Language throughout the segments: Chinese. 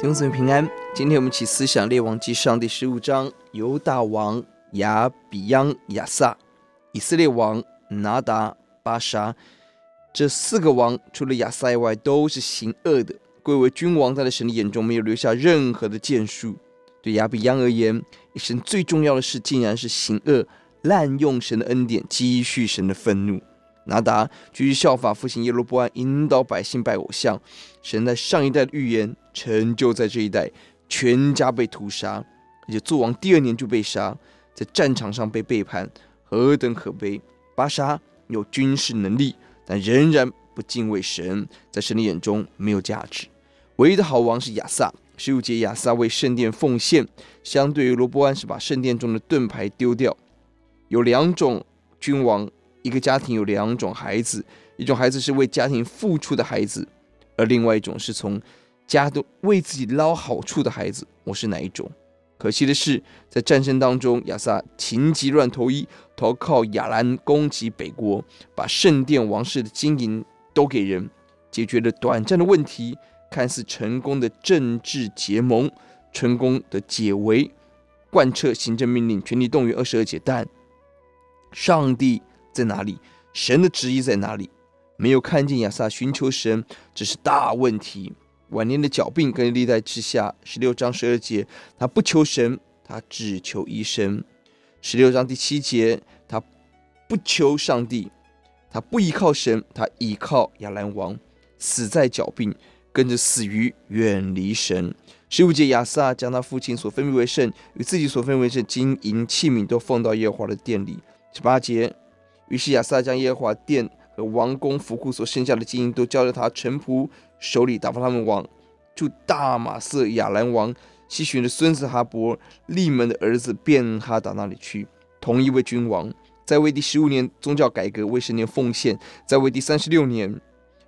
弟兄姊妹平安，今天我们一起思想列王记上第十五章，犹大王亚比央、亚撒，以色列王拿达、巴沙，这四个王除了亚撒以外都是行恶的，贵为君王，在神的眼中没有留下任何的建树。对亚比央而言，一生最重要的事竟然是行恶，滥用神的恩典，积蓄神的愤怒。拿达继续效法父亲耶罗波安，引导百姓拜偶像。神在上一代的预言成就在这一代，全家被屠杀，而且做王第二年就被杀，在战场上被背叛，何等可悲！巴沙有军事能力，但仍然不敬畏神，在神的眼中没有价值。唯一的好王是亚撒，十五节亚撒为圣殿奉献，相对于罗波安是把圣殿中的盾牌丢掉。有两种君王。一个家庭有两种孩子，一种孩子是为家庭付出的孩子，而另外一种是从家中为自己捞好处的孩子。我是哪一种？可惜的是，在战争当中，亚萨情急乱投医，投靠亚兰攻击北国，把圣殿王室的金银都给人，解决了短暂的问题，看似成功的政治结盟，成功的解围，贯彻行政命令，全体动员二十二节，但上帝。在哪里？神的旨意在哪里？没有看见亚撒寻求神，这是大问题。晚年的脚病跟历代志下十六章十二节，他不求神，他只求医生。十六章第七节，他不求上帝，他不依靠神，他依靠亚兰王，死在脚病，跟着死于远离神。十五节，亚撒将他父亲所分别为圣与自己所分为圣金银器皿都放到耶和华的殿里。十八节。于是亚撒将耶和华殿和王宫府库所剩下的金银都交在他臣仆手里，打发他们往住大马色亚兰王希旬的孙子哈伯利门的儿子便哈达那里去。同一位君王，在位第十五年宗教改革为神殿奉献，在位第三十六年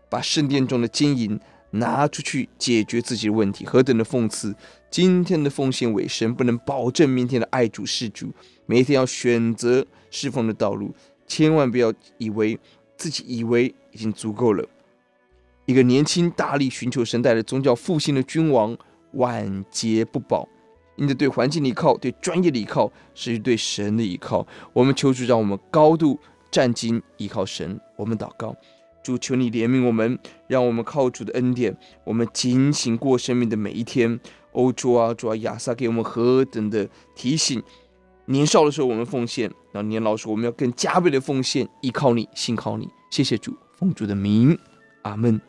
把圣殿中的金银拿出去解决自己的问题，何等的讽刺！今天的奉献为神，不能保证明天的爱主事主，每一天要选择侍奉的道路。千万不要以为自己以为已经足够了。一个年轻、大力寻求神带来宗教复兴的君王，晚节不保，因着对环境的依靠、对专业的依靠，是对神的依靠。我们求主让我们高度站紧，依靠神。我们祷告，主求你怜悯我们，让我们靠主的恩典，我们警醒过生命的每一天。欧主啊，主啊，亚撒给我们何等的提醒。年少的时候，我们奉献；那年老时候，我们要更加倍的奉献，依靠你，信靠你。谢谢主，奉主的名，阿门。